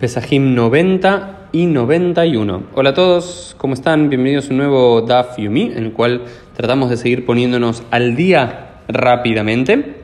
Pesajim 90 y 91. Hola a todos, ¿cómo están? Bienvenidos a un nuevo Daf Yumi, en el cual tratamos de seguir poniéndonos al día rápidamente.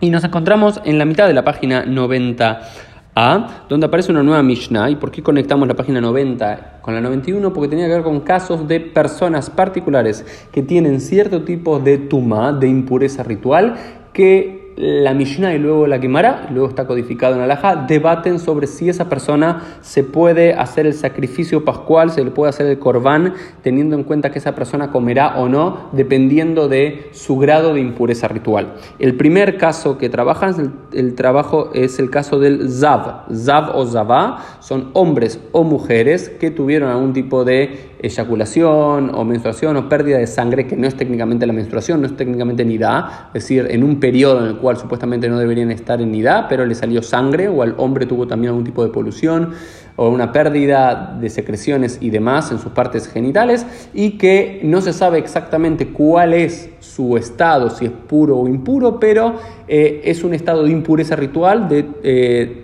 Y nos encontramos en la mitad de la página 90a, donde aparece una nueva Mishnah. ¿Y por qué conectamos la página 90 con la 91? Porque tenía que ver con casos de personas particulares que tienen cierto tipo de tuma, de impureza ritual, que la Mishnah y luego la Gemara, luego está codificado en Alajá, debaten sobre si esa persona se puede hacer el sacrificio pascual, se le puede hacer el corbán, teniendo en cuenta que esa persona comerá o no, dependiendo de su grado de impureza ritual. El primer caso que trabajan, el, trabajo es el caso del Zav. Zav o Zavá son hombres o mujeres que tuvieron algún tipo de eyaculación o menstruación o pérdida de sangre, que no es técnicamente la menstruación, no es técnicamente nidá, es decir, en un periodo en el cual supuestamente no deberían estar en nidá, pero le salió sangre o al hombre tuvo también algún tipo de polución o una pérdida de secreciones y demás en sus partes genitales y que no se sabe exactamente cuál es su estado, si es puro o impuro, pero eh, es un estado de impureza ritual de, eh,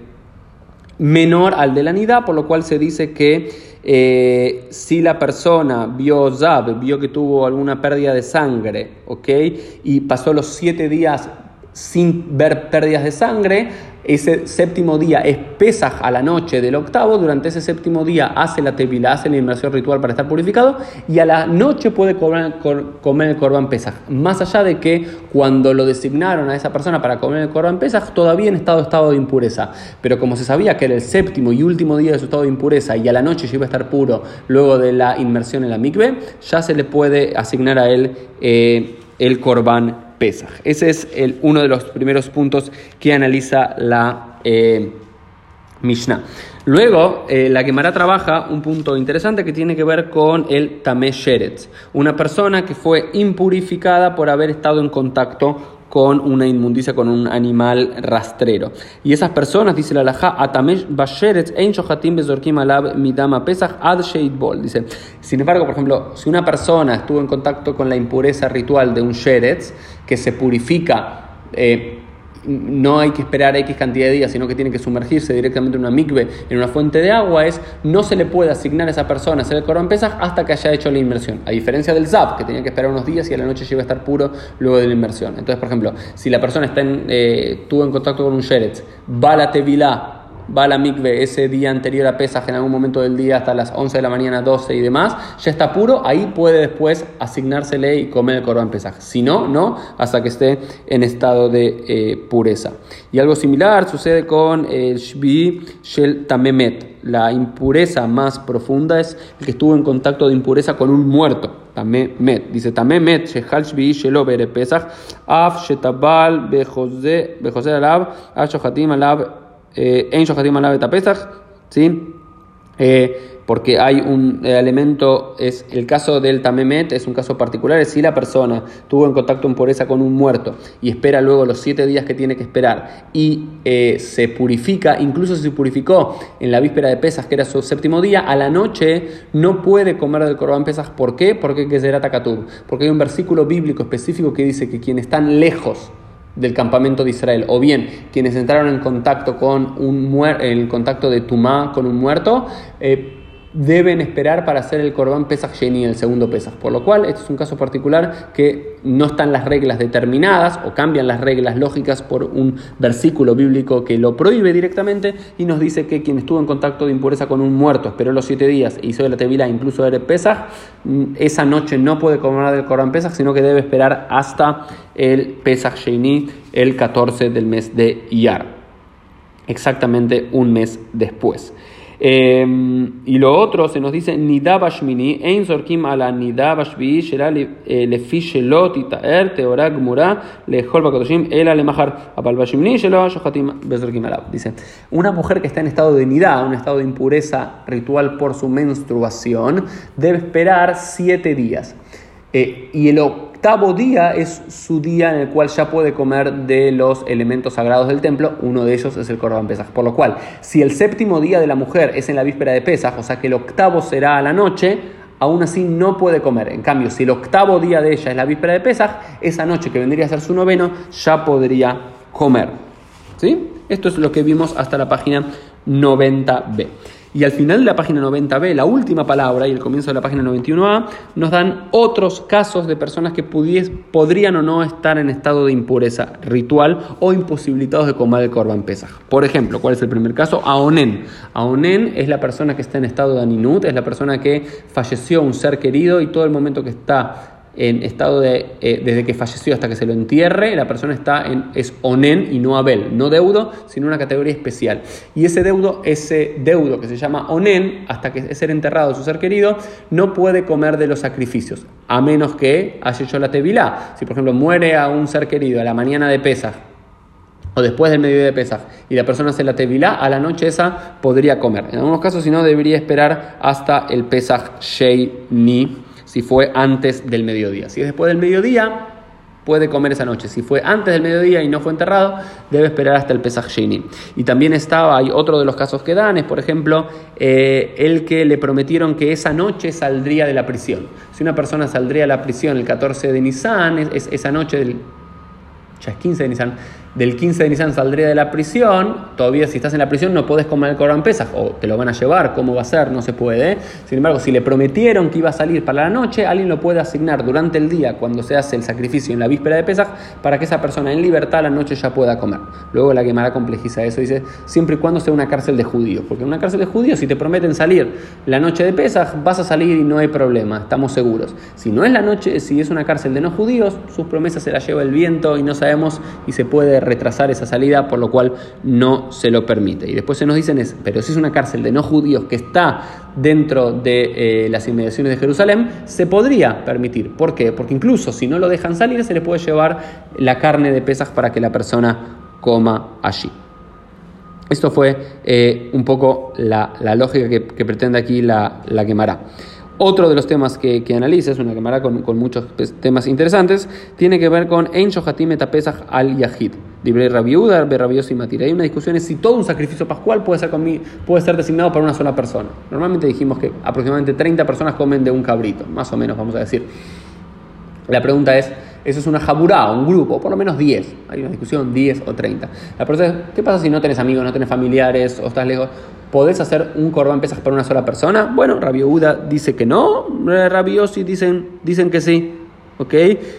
menor al de la nidá, por lo cual se dice que eh, si la persona vio Zab, vio que tuvo alguna pérdida de sangre, ¿ok? Y pasó los siete días sin ver pérdidas de sangre, ese séptimo día es Pesaj a la noche del octavo, durante ese séptimo día hace la tevila, hace la inmersión ritual para estar purificado y a la noche puede comer, el Corban Pesaj. Más allá de que cuando lo designaron a esa persona para comer el Corban Pesaj, todavía en estado, estado de impureza. Pero como se sabía que era el séptimo y último día de su estado de impureza y a la noche ya iba a estar puro luego de la inmersión en la mikve, ya se le puede asignar a él eh, el Ese es uno de los primeros puntos que analiza la eh, Mishnah. Luego, eh, la Gemara trabaja un punto interesante que tiene que ver con el Tameh Sheretz, una persona que fue impurificada por haber estado en contacto con una inmundicia, con un animal rastrero. Y esas personas, dice la Alajá, Atamesh Basheretz Ein Shohatim Bezorkim Alab Midama Pesach Ad Bol. Dice, sin embargo, por ejemplo, si una persona estuvo en contacto con la impureza ritual de un Sheretz, que se purifica, eh, no hay que esperar X cantidad de días, sino que tiene que sumergirse directamente en una mikve, en una fuente de agua, es no se le puede asignar a esa persona hacer el Corban Pesach hasta que haya hecho la inmersión. A diferencia del Zap, que tenía que esperar unos días y a la noche llega a estar puro luego de la inmersión. Entonces, por ejemplo, si la persona está en, eh, en contacto con un Sheretz, va a la Tevilá, va la mikve ese día anterior a Pesaj en algún momento del día hasta las 11 de la mañana, 12 y demás, ya está puro, ahí puede después asignársele y comer el Corban Pesaj. Si no, no, hasta que esté en estado de eh, pureza. Y algo similar sucede con el Shbi Shel Tamemet. La impureza más profunda es el que estuvo en contacto de impureza con un muerto. Tamemet. Dice Tamemet, Shehal Shbi Shelo Bere Pesach, Af Shetabal Bejose Alab, Af Shohatim Alab en Shohatim Alabet Pesach, ¿sí? Eh, porque hay un elemento, es el caso del Tamemet, es un caso particular, es si la persona tuvo en contacto en pureza con un muerto y espera luego los siete días que tiene que esperar y eh, se purifica, incluso si se purificó en la víspera de Pesas, que era su séptimo día, a la noche no puede comer del Corban Pesas. ¿Por qué? Porque hay que ser Takatub. Porque hay un versículo bíblico específico que dice que quienes están lejos del campamento de Israel, o bien quienes entraron en contacto con un en contacto de Tumá con un muerto, eh, deben esperar para hacer el Corban Pesach Sheni, el segundo Pesach. Por lo cual, este es un caso particular que no están las reglas determinadas o cambian las reglas lógicas por un versículo bíblico que lo prohíbe directamente y nos dice que quien estuvo en contacto de impureza con un muerto, esperó los siete días y hizo la tevila, incluso el Pesach, mm, esa noche no puede comer del Corban Pesach, sino que debe esperar hasta el Pesach Sheni, el 14 del mes de Iyar. Exactamente un mes después. Em, y lo otro se nos dice Nidabashmini, Ein Zorkim ala Nidabashvi, Shera Lefi Shelot Itaer, Teorá Gmura, Lehol Bakotoshim, Ela Lemahar, Apalbashmini, Shelo, Shohatim, Bezorkim Alab. Dice, una mujer que está en estado de nidá, un estado de impureza ritual por su menstruación, debe esperar siete días. Eh, y el octavo día es su día en el cual ya puede comer de los elementos sagrados del templo, uno de ellos es el Corban Pesaj. Por lo cual, si el séptimo día de la mujer es en la víspera de Pesaj, o sea que el octavo será a la noche, aún así no puede comer. En cambio, si el octavo día de ella es la víspera de Pesaj, esa noche que vendría a ser su noveno, ya podría comer. ¿Sí? Esto es lo que vimos hasta la página 90b. Y al final de la página 90b, la última palabra y el comienzo de la página 91a, nos dan otros casos de personas que podrían o no estar en estado de impureza ritual o imposibilitados de comer el Corban Pesach. Por ejemplo, ¿cuál es el primer caso? Aonen. Aonen es la persona que está en estado de aninut, es la persona que falleció un ser querido y todo el momento que está en estado de, eh, desde que falleció hasta que se lo entierre, la persona está en, es onen y no abel, no deudo, sino una categoría especial. Y ese deudo, ese deudo que se llama onen, hasta que es ser enterrado su ser querido, no puede comer de los sacrificios, a menos que haya hecho la tevilá. Si por ejemplo muere a un ser querido a la mañana de Pesach, o después del mediodía de Pesach, y la persona hace la tevilá, a la noche esa podría comer. En algunos casos, si no, debería esperar hasta el Pesach Ni si fue antes del mediodía. Si es después del mediodía, puede comer esa noche. Si fue antes del mediodía y no fue enterrado, debe esperar hasta el Pesach. Y también estaba, hay otro de los casos que dan, es por ejemplo, eh, el que le prometieron que esa noche saldría de la prisión. Si una persona saldría de la prisión el 14 de Nisan, es, esa noche del... Ya es 15 de Nisan del 15 de Nisan saldría de la prisión, todavía si estás en la prisión no puedes comer el Corban Pesach, o te lo van a llevar, ¿cómo va a ser? No se puede. Sin embargo, si le prometieron que iba a salir para la noche, alguien lo puede asignar durante el día, cuando se hace el sacrificio en la víspera de Pesach, para que esa persona en libertad la noche ya pueda comer. Luego la quemará complejiza eso, dice, siempre y cuando sea una cárcel de judíos, porque en una cárcel de judíos, si te prometen salir la noche de Pesach, vas a salir y no hay problema, estamos seguros. Si no es la noche, si es una cárcel de no judíos, sus promesas se las lleva el viento y no sabemos y se puede retrasar esa salida, por lo cual no se lo permite. Y después se nos dicen, es, pero si es una cárcel de no judíos que está dentro de eh, las inmediaciones de Jerusalén, se podría permitir. ¿Por qué? Porque incluso si no lo dejan salir, se le puede llevar la carne de pesas para que la persona coma allí. Esto fue eh, un poco la, lógica que, pretende aquí la, la quemará. Otro de los temas que, que analiza, es una cámara con, con, muchos temas interesantes, tiene que ver con En Shohatim Pesach al Yahid. Libre Rabiuda, Berrabioso y Matira. Hay una discusión es si todo un sacrificio pascual puede ser, puede ser designado para una sola persona. Normalmente dijimos que aproximadamente 30 personas comen de un cabrito, más o menos, vamos a decir. La pregunta es, ¿eso es una jaburá, un grupo? Por lo menos 10. Hay una discusión, 10 o 30. La pregunta es, ¿qué pasa si no tenés amigos, no tenés familiares o estás lejos? ¿Podés hacer un corbán pesas para una sola persona? Bueno, Rabio Uda dice que no, Rabiosi dicen, dicen que sí. ¿Ok?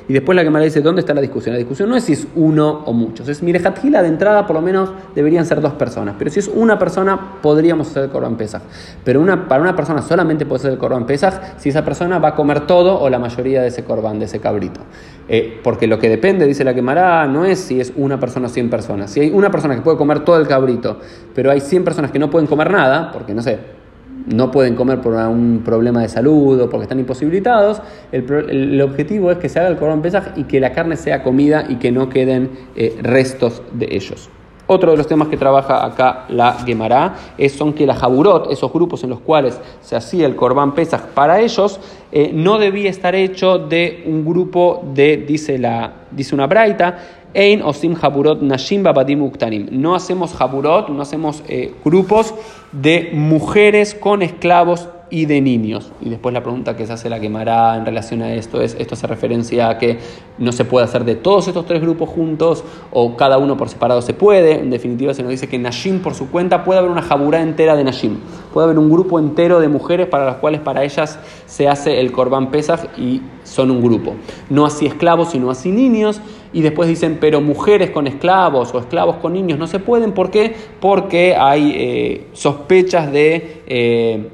Y después la me dice, ¿dónde está la discusión? La discusión no es si es uno o muchos. Es, mire, Hatjila de entrada por lo menos deberían ser dos personas. Pero si es una persona, podríamos hacer el Corban Pesach. Pero una, para una persona solamente puede ser el Corban Pesach si esa persona va a comer todo o la mayoría de ese Corban, de ese cabrito. Eh, porque lo que depende, dice la quemará, no es si es una persona o 100 personas. Si hay una persona que puede comer todo el cabrito, pero hay 100 personas que no pueden comer nada, porque no sé, no pueden comer por un problema de salud o porque están imposibilitados, el, objetivo es que se haga el Corban Pesach y que la carne sea comida y que no queden eh, restos de ellos. Otro de los temas que trabaja acá la Gemara es, son que la Jaburot, esos grupos en los cuales se hacía el Corban Pesach para ellos, eh, no debía estar hecho de un grupo de, dice, la, dice una braita, Ein osim Jaburot Nashim Babadim No hacemos Jaburot, no hacemos eh, grupos de mujeres con esclavos y de niños. Y después la pregunta que se hace la quemará en relación a esto es, ¿esto hace referencia a que no se puede hacer de todos estos tres grupos juntos o cada uno por separado se puede? En definitiva se nos dice que Nashim por su cuenta puede haber una jaburá entera de Nashim. Puede haber un grupo entero de mujeres para las cuales para ellas se hace el Corban Pesach y son un grupo. No así esclavos, sino así niños. Y después dicen, pero mujeres con esclavos o esclavos con niños no se pueden. ¿Por qué? Porque hay eh, sospechas de... Eh,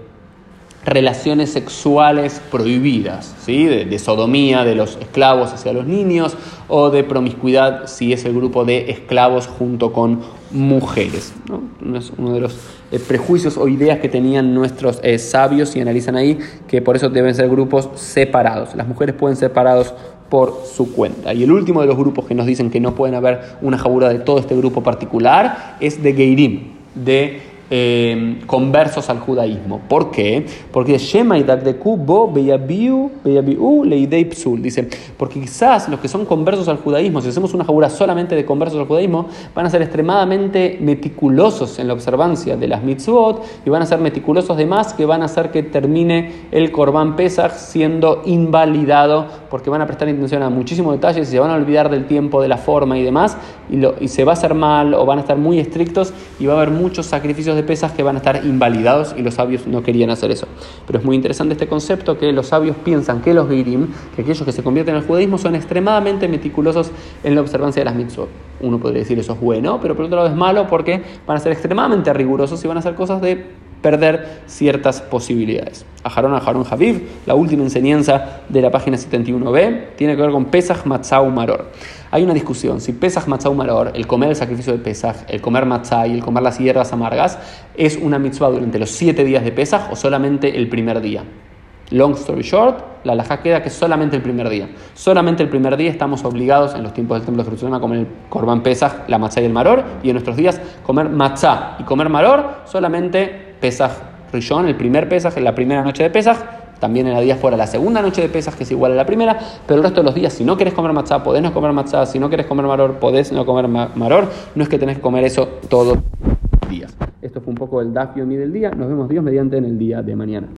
relaciones sexuales prohibidas, ¿sí? de, sodomía de los esclavos hacia los niños o de promiscuidad si es el grupo de esclavos junto con mujeres. ¿no? Uno de los eh, prejuicios o ideas que tenían nuestros sabios y analizan ahí que por eso deben ser grupos separados. Las mujeres pueden ser separados por su cuenta. Y el último de los grupos que nos dicen que no pueden haber una jabura de todo este grupo particular es de Geirim, de eh, conversos al judaísmo. ¿Por qué? Porque. Dice, porque quizás los que son conversos al judaísmo, si hacemos una jabura solamente de conversos al judaísmo, van a ser extremadamente meticulosos en la observancia de las mitzvot y van a ser meticulosos de más que van a hacer que termine el Korban Pesach siendo invalidado porque van a prestar atención a muchísimos detalles y se van a olvidar del tiempo, de la forma y demás, y, se va a hacer mal o van a estar muy estrictos y va a haber muchos sacrificios de pesas que van a estar invalidados y los sabios no querían hacer eso. Pero es muy interesante este concepto que los sabios piensan que los girim, que aquellos que se convierten al judaísmo, son extremadamente meticulosos en la observancia de las mitzvot. Uno podría decir eso es bueno, pero por otro lado es malo porque van a ser extremadamente rigurosos y van a hacer cosas de perder ciertas posibilidades. A Jarón, a Jarón Javiv, la última enseñanza de la página 71b, tiene que ver con Pesach Matzah Maror. Hay una discusión si Pesach Matzah Maror, el comer el sacrificio de Pesach, el comer matzah y el comer las hierbas amargas, es una mitzvah durante los siete días de Pesach o solamente el primer día. Long story short, la laja queda que solamente el primer día. Solamente el primer día estamos obligados en los tiempos del Templo de Jerusalén a comer el Corban Pesach, la matzah y el maror, y en nuestros días comer matzah y comer maror solamente Pesach Rishon, el primer Pesach, la primera noche de Pesach, también en la diáspora la segunda noche de Pesach, que es igual a la primera, pero el resto de los días, si no quieres comer matzah, podés no comer matzah, si no quieres comer maror, podés no comer maror, no es que tenés que comer eso todos los días. Esto fue un poco el Daf Yomi del día, nos vemos Dios mediante en el día de mañana.